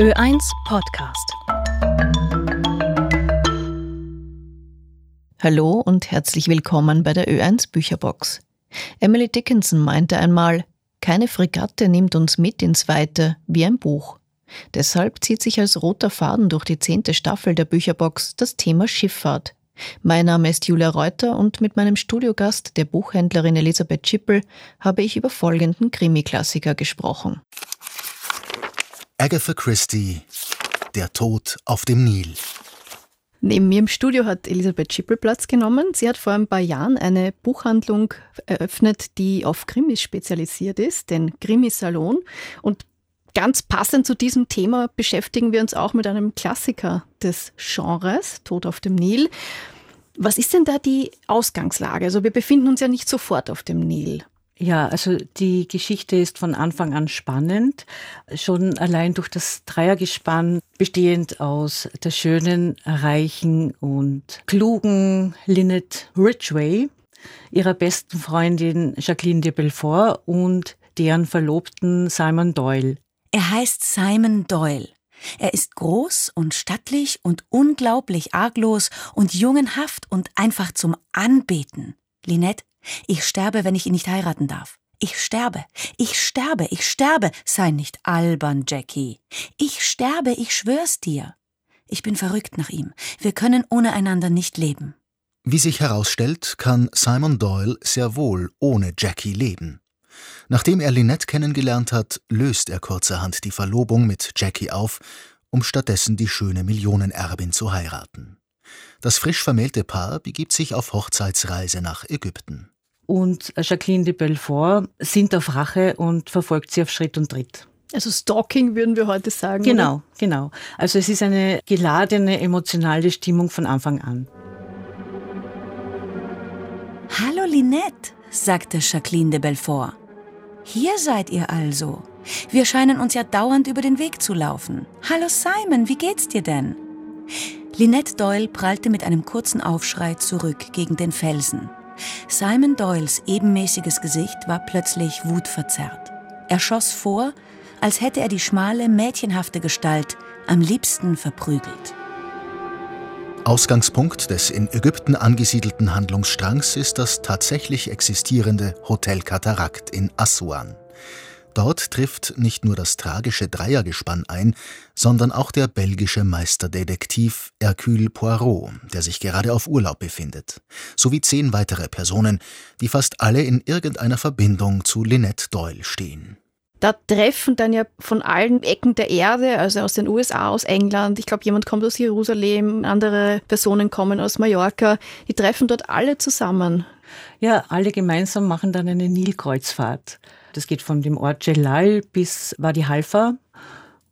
Ö1 Podcast. Hallo und herzlich willkommen bei der Ö1 Bücherbox. Emily Dickinson meinte einmal, keine Fregatte nimmt uns mit ins Weite wie ein Buch. Deshalb zieht sich als roter Faden durch die zehnte Staffel der Bücherbox das Thema Schifffahrt. Mein Name ist Julia Reuter und mit meinem Studiogast, der Buchhändlerin Elisabeth Schippel, habe ich über folgenden Krimi-Klassiker gesprochen. Agatha Christie, Der Tod auf dem Nil. Neben mir im Studio hat Elisabeth Schippel Platz genommen. Sie hat vor ein paar Jahren eine Buchhandlung eröffnet, die auf Krimis spezialisiert ist, den Krimisalon. Und ganz passend zu diesem Thema beschäftigen wir uns auch mit einem Klassiker des Genres, Tod auf dem Nil. Was ist denn da die Ausgangslage? Also wir befinden uns ja nicht sofort auf dem Nil. Ja, also die Geschichte ist von Anfang an spannend. Schon allein durch das Dreiergespann, bestehend aus der schönen, reichen und klugen Lynette Ridgway, ihrer besten Freundin Jacqueline de Belfort und deren Verlobten Simon Doyle. Er heißt Simon Doyle. Er ist groß und stattlich und unglaublich arglos und jungenhaft und einfach zum Anbeten. Lynette ich sterbe, wenn ich ihn nicht heiraten darf. Ich sterbe, ich sterbe, ich sterbe. Sei nicht albern, Jackie. Ich sterbe, ich schwör's dir. Ich bin verrückt nach ihm. Wir können ohne einander nicht leben. Wie sich herausstellt, kann Simon Doyle sehr wohl ohne Jackie leben. Nachdem er Lynette kennengelernt hat, löst er kurzerhand die Verlobung mit Jackie auf, um stattdessen die schöne Millionenerbin zu heiraten. Das frisch vermählte Paar begibt sich auf Hochzeitsreise nach Ägypten. Und Jacqueline de Belfort sind auf Rache und verfolgt sie auf Schritt und Tritt. Also Stalking würden wir heute sagen. Genau, oder? genau. Also es ist eine geladene emotionale Stimmung von Anfang an. Hallo Linette, sagte Jacqueline de Belfort. Hier seid ihr also. Wir scheinen uns ja dauernd über den Weg zu laufen. Hallo Simon, wie geht's dir denn? Lynette Doyle prallte mit einem kurzen Aufschrei zurück gegen den Felsen. Simon Doyles ebenmäßiges Gesicht war plötzlich wutverzerrt. Er schoss vor, als hätte er die schmale, mädchenhafte Gestalt am liebsten verprügelt. Ausgangspunkt des in Ägypten angesiedelten Handlungsstrangs ist das tatsächlich existierende Hotel Katarakt in Assuan. Dort trifft nicht nur das tragische Dreiergespann ein, sondern auch der belgische Meisterdetektiv Hercule Poirot, der sich gerade auf Urlaub befindet, sowie zehn weitere Personen, die fast alle in irgendeiner Verbindung zu Lynette Doyle stehen. Da treffen dann ja von allen Ecken der Erde, also aus den USA, aus England, ich glaube, jemand kommt aus Jerusalem, andere Personen kommen aus Mallorca, die treffen dort alle zusammen. Ja, alle gemeinsam machen dann eine Nilkreuzfahrt. Das geht von dem Ort Jelal bis Wadi Halfa.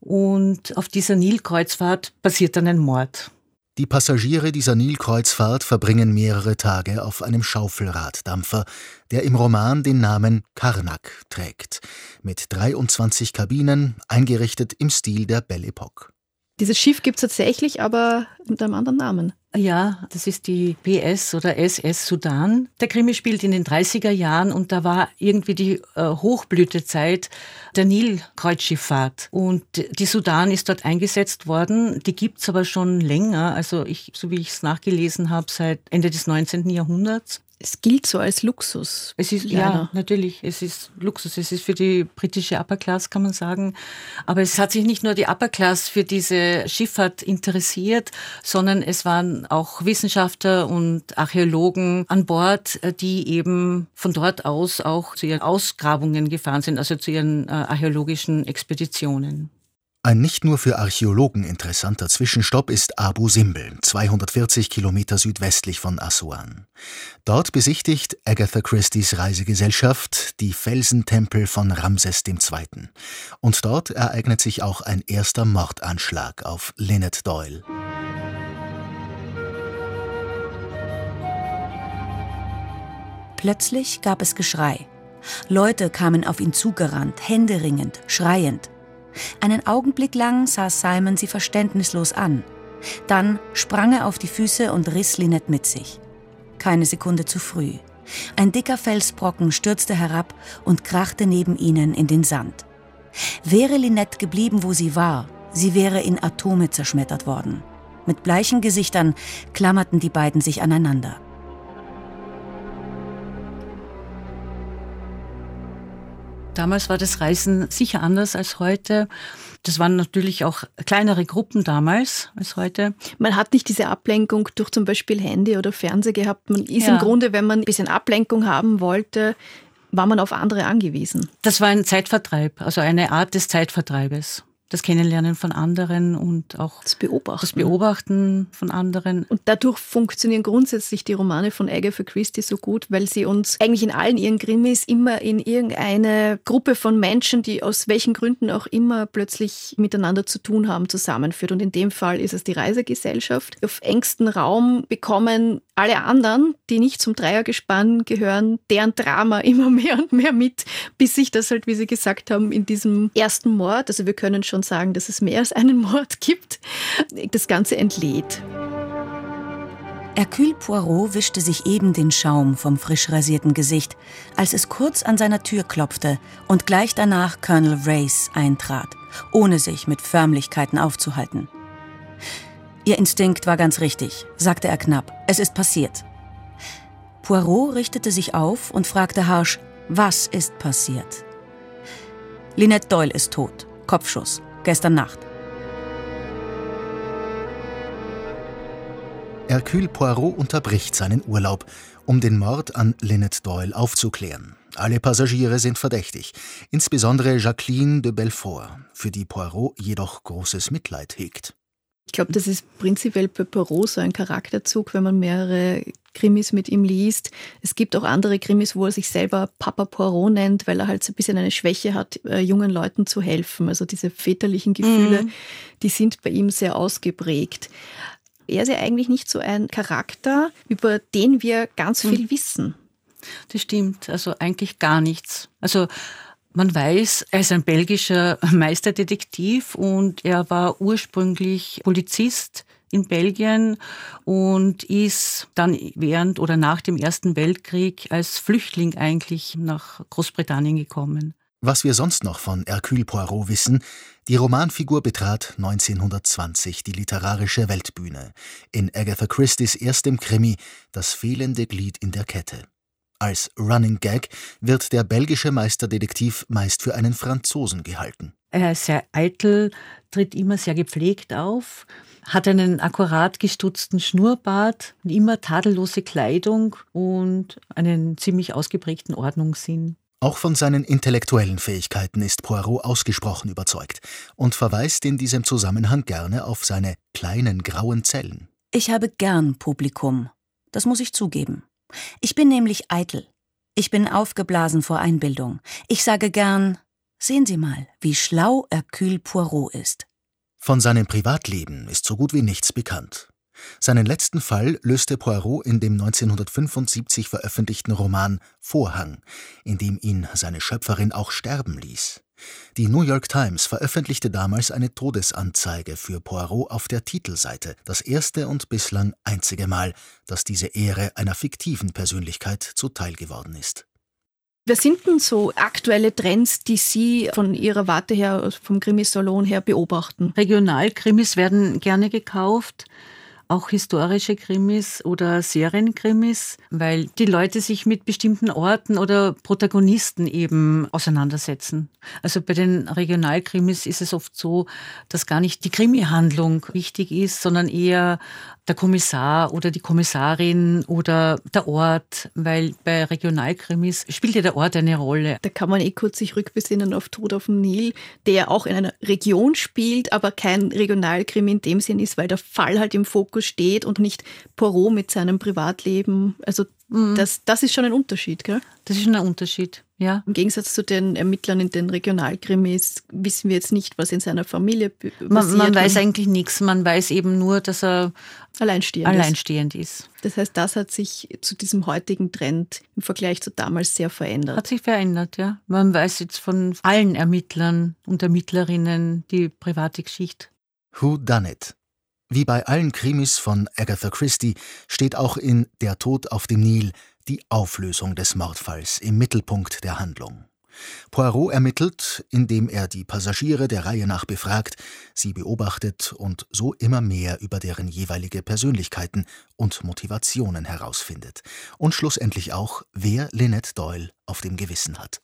Und auf dieser Nilkreuzfahrt passiert dann ein Mord. Die Passagiere dieser Nilkreuzfahrt verbringen mehrere Tage auf einem Schaufelraddampfer, der im Roman den Namen Karnak trägt, mit 23 Kabinen, eingerichtet im Stil der Belle Epoque. Dieses Schiff gibt es tatsächlich, aber mit einem anderen Namen. Ja, das ist die PS oder SS Sudan. Der Krimi spielt in den 30er Jahren und da war irgendwie die äh, Hochblütezeit der Nilkreuzschifffahrt. Und die Sudan ist dort eingesetzt worden. Die gibt es aber schon länger, also ich, so wie ich es nachgelesen habe, seit Ende des 19. Jahrhunderts es gilt so als Luxus. Es ist, ja, natürlich, es ist Luxus. Es ist für die britische Upper Class, kann man sagen. Aber es hat sich nicht nur die Upper Class für diese Schifffahrt interessiert, sondern es waren auch Wissenschaftler und Archäologen an Bord, äh, die eben von dort aus auch zu ihren Ausgrabungen gefahren sind, also zu ihren äh, archäologischen Expeditionen. Ein nicht nur für Archäologen interessanter Zwischenstopp ist Abu Simbel, 240 Kilometer südwestlich von Assuan. Dort besichtigt Agatha Christie's Reisegesellschaft die Felsentempel von Ramses II. Und dort ereignet sich auch ein erster Mordanschlag auf Lynette Doyle. Plötzlich gab es Geschrei. Leute kamen auf ihn zugerannt, händeringend, schreiend. Einen Augenblick lang sah Simon sie verständnislos an. Dann sprang er auf die Füße und riss Lynette mit sich. Keine Sekunde zu früh. Ein dicker Felsbrocken stürzte herab und krachte neben ihnen in den Sand. Wäre Lynette geblieben, wo sie war, sie wäre in Atome zerschmettert worden. Mit bleichen Gesichtern klammerten die beiden sich aneinander. Damals war das Reisen sicher anders als heute. Das waren natürlich auch kleinere Gruppen damals als heute. Man hat nicht diese Ablenkung durch zum Beispiel Handy oder Fernseher gehabt. Man ist ja. im Grunde, wenn man ein bisschen Ablenkung haben wollte, war man auf andere angewiesen. Das war ein Zeitvertreib, also eine Art des Zeitvertreibes das Kennenlernen von anderen und auch das Beobachten. das Beobachten von anderen. Und dadurch funktionieren grundsätzlich die Romane von Agatha Christie so gut, weil sie uns eigentlich in allen ihren Krimis immer in irgendeine Gruppe von Menschen, die aus welchen Gründen auch immer plötzlich miteinander zu tun haben, zusammenführt. Und in dem Fall ist es die Reisegesellschaft. Auf engstem Raum bekommen alle anderen, die nicht zum Dreiergespann gehören, deren Drama immer mehr und mehr mit, bis sich das halt, wie Sie gesagt haben, in diesem ersten Mord, also wir können schon sagen, dass es mehr als einen Mord gibt, das Ganze entlädt. Hercule Poirot wischte sich eben den Schaum vom frisch rasierten Gesicht, als es kurz an seiner Tür klopfte und gleich danach Colonel Race eintrat, ohne sich mit Förmlichkeiten aufzuhalten. Ihr Instinkt war ganz richtig, sagte er knapp. Es ist passiert. Poirot richtete sich auf und fragte harsch, was ist passiert? Lynette Doyle ist tot. Kopfschuss. Gestern Nacht. Hercule Poirot unterbricht seinen Urlaub, um den Mord an Lynette Doyle aufzuklären. Alle Passagiere sind verdächtig, insbesondere Jacqueline de Belfort, für die Poirot jedoch großes Mitleid hegt. Ich glaube, das ist prinzipiell bei so ein Charakterzug, wenn man mehrere Krimis mit ihm liest. Es gibt auch andere Krimis, wo er sich selber Papa Poirot nennt, weil er halt so ein bisschen eine Schwäche hat, äh, jungen Leuten zu helfen. Also diese väterlichen Gefühle, mhm. die sind bei ihm sehr ausgeprägt. Er ist ja eigentlich nicht so ein Charakter, über den wir ganz viel mhm. wissen. Das stimmt, also eigentlich gar nichts. Also man weiß, er ist ein belgischer Meisterdetektiv und er war ursprünglich Polizist in Belgien und ist dann während oder nach dem Ersten Weltkrieg als Flüchtling eigentlich nach Großbritannien gekommen. Was wir sonst noch von Hercule Poirot wissen, die Romanfigur betrat 1920 die literarische Weltbühne in Agatha Christie's erstem Krimi Das fehlende Glied in der Kette. Als Running Gag wird der belgische Meisterdetektiv meist für einen Franzosen gehalten. Er ist sehr eitel, tritt immer sehr gepflegt auf, hat einen akkurat gestutzten Schnurrbart, immer tadellose Kleidung und einen ziemlich ausgeprägten Ordnungssinn. Auch von seinen intellektuellen Fähigkeiten ist Poirot ausgesprochen überzeugt und verweist in diesem Zusammenhang gerne auf seine kleinen grauen Zellen. Ich habe gern Publikum, das muss ich zugeben. Ich bin nämlich eitel. Ich bin aufgeblasen vor Einbildung. Ich sage gern, sehen Sie mal, wie schlau Hercule Poirot ist. Von seinem Privatleben ist so gut wie nichts bekannt. Seinen letzten Fall löste Poirot in dem 1975 veröffentlichten Roman Vorhang, in dem ihn seine Schöpferin auch sterben ließ. Die New York Times veröffentlichte damals eine Todesanzeige für Poirot auf der Titelseite, das erste und bislang einzige Mal, dass diese Ehre einer fiktiven Persönlichkeit zuteil geworden ist. Wer sind denn so aktuelle Trends, die Sie von Ihrer Warte her, vom Krimisalon her beobachten? Regionalkrimis werden gerne gekauft auch historische Krimis oder Serienkrimis, weil die Leute sich mit bestimmten Orten oder Protagonisten eben auseinandersetzen. Also bei den Regionalkrimis ist es oft so, dass gar nicht die Krimi-Handlung wichtig ist, sondern eher der Kommissar oder die Kommissarin oder der Ort, weil bei Regionalkrimis spielt ja der Ort eine Rolle. Da kann man eh kurz sich rückbesinnen auf Tod auf dem Nil, der auch in einer Region spielt, aber kein Regionalkrimi in dem Sinn ist, weil der Fall halt im Fokus steht und nicht Poirot mit seinem Privatleben. Also Mhm. Das, das ist schon ein Unterschied, gell? Das ist schon ein Unterschied, ja. Im Gegensatz zu den Ermittlern in den Regionalkrimis wissen wir jetzt nicht, was in seiner Familie passiert. Man, man weiß eigentlich nichts. Man weiß eben nur, dass er alleinstehend, alleinstehend ist. ist. Das heißt, das hat sich zu diesem heutigen Trend im Vergleich zu damals sehr verändert. Hat sich verändert, ja. Man weiß jetzt von allen Ermittlern und Ermittlerinnen die private Geschichte. Who Done It? Wie bei allen Krimis von Agatha Christie steht auch in Der Tod auf dem Nil die Auflösung des Mordfalls im Mittelpunkt der Handlung. Poirot ermittelt, indem er die Passagiere der Reihe nach befragt, sie beobachtet und so immer mehr über deren jeweilige Persönlichkeiten und Motivationen herausfindet und schlussendlich auch, wer Lynette Doyle auf dem Gewissen hat.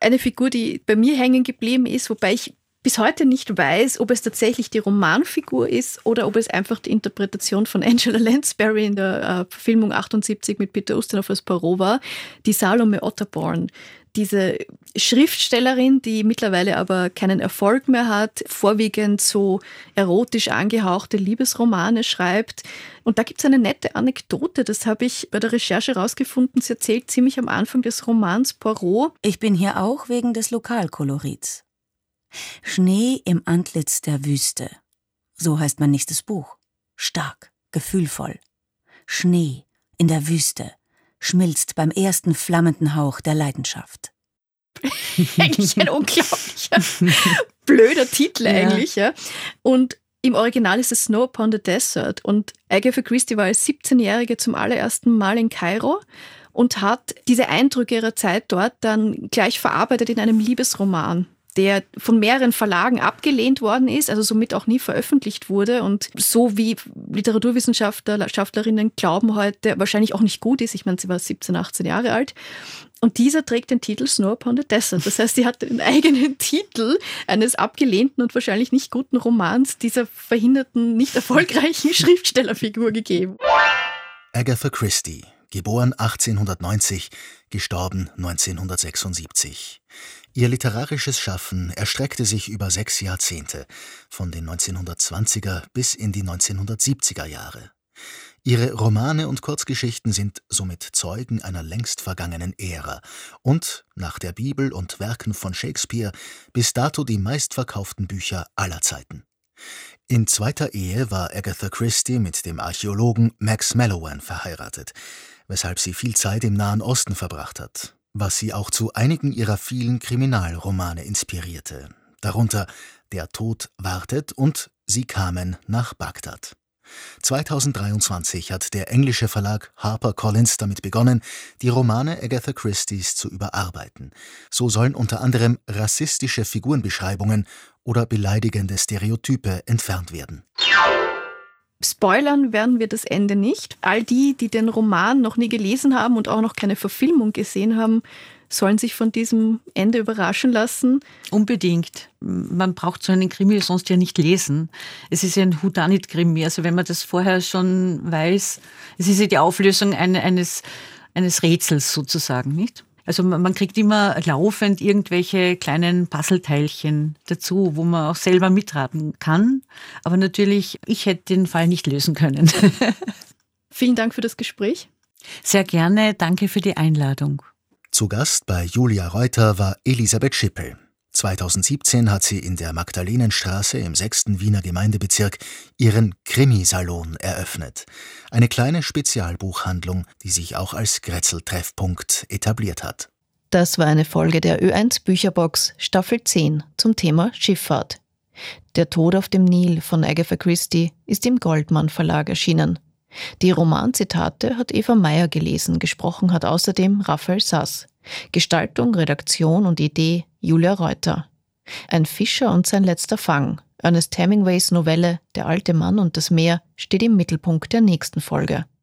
Eine Figur, die bei mir hängen geblieben ist, wobei ich bis heute nicht weiß, ob es tatsächlich die Romanfigur ist oder ob es einfach die Interpretation von Angela Lansbury in der äh, Verfilmung 78 mit Peter Ustinov als Poirot war, die Salome Otterborn. Diese Schriftstellerin, die mittlerweile aber keinen Erfolg mehr hat, vorwiegend so erotisch angehauchte Liebesromane schreibt. Und da gibt es eine nette Anekdote, das habe ich bei der Recherche rausgefunden. Sie erzählt ziemlich am Anfang des Romans Poirot. Ich bin hier auch wegen des Lokalkolorits. Schnee im Antlitz der Wüste. So heißt mein nächstes Buch. Stark, gefühlvoll. Schnee in der Wüste schmilzt beim ersten flammenden Hauch der Leidenschaft. eigentlich ein unglaublicher, blöder Titel eigentlich, ja. Und im Original ist es Snow Upon the Desert und Agatha Christie war als 17-Jährige zum allerersten Mal in Kairo und hat diese Eindrücke ihrer Zeit dort dann gleich verarbeitet in einem Liebesroman der von mehreren Verlagen abgelehnt worden ist, also somit auch nie veröffentlicht wurde und so wie Literaturwissenschaftlerinnen glauben heute wahrscheinlich auch nicht gut ist. Ich meine, sie war 17, 18 Jahre alt. Und dieser trägt den Titel Snow Upon the Desert. Das heißt, sie hat den eigenen Titel eines abgelehnten und wahrscheinlich nicht guten Romans dieser verhinderten, nicht erfolgreichen Schriftstellerfigur gegeben. Agatha Christie, geboren 1890, gestorben 1976. Ihr literarisches Schaffen erstreckte sich über sechs Jahrzehnte, von den 1920er bis in die 1970er Jahre. Ihre Romane und Kurzgeschichten sind somit Zeugen einer längst vergangenen Ära und, nach der Bibel und Werken von Shakespeare, bis dato die meistverkauften Bücher aller Zeiten. In zweiter Ehe war Agatha Christie mit dem Archäologen Max Mallowan verheiratet, weshalb sie viel Zeit im Nahen Osten verbracht hat, was sie auch zu einigen ihrer vielen Kriminalromane inspirierte, darunter Der Tod wartet und Sie kamen nach Bagdad. 2023 hat der englische Verlag HarperCollins damit begonnen, die Romane Agatha Christie's zu überarbeiten. So sollen unter anderem rassistische Figurenbeschreibungen oder beleidigende Stereotype entfernt werden. Spoilern werden wir das Ende nicht. All die, die den Roman noch nie gelesen haben und auch noch keine Verfilmung gesehen haben, sollen sich von diesem Ende überraschen lassen. Unbedingt. Man braucht so einen Krimi sonst ja nicht lesen. Es ist ja ein Houdanit-Krimi. Also wenn man das vorher schon weiß, es ist ja die Auflösung eines, eines Rätsels sozusagen, nicht? Also man kriegt immer laufend irgendwelche kleinen Puzzleteilchen dazu, wo man auch selber mitraten kann. Aber natürlich, ich hätte den Fall nicht lösen können. Vielen Dank für das Gespräch. Sehr gerne. Danke für die Einladung. Zu Gast bei Julia Reuter war Elisabeth Schippel. 2017 hat sie in der Magdalenenstraße im 6. Wiener Gemeindebezirk ihren Krimisalon eröffnet. Eine kleine Spezialbuchhandlung, die sich auch als Grätzl-Treffpunkt etabliert hat. Das war eine Folge der Ö1 Bücherbox Staffel 10 zum Thema Schifffahrt. Der Tod auf dem Nil von Agatha Christie ist im Goldmann Verlag erschienen. Die Romanzitate hat Eva Meyer gelesen, gesprochen hat außerdem Raphael Sass. Gestaltung, Redaktion und Idee Julia Reuter. Ein Fischer und sein letzter Fang. Ernest Hemingways Novelle Der alte Mann und das Meer steht im Mittelpunkt der nächsten Folge.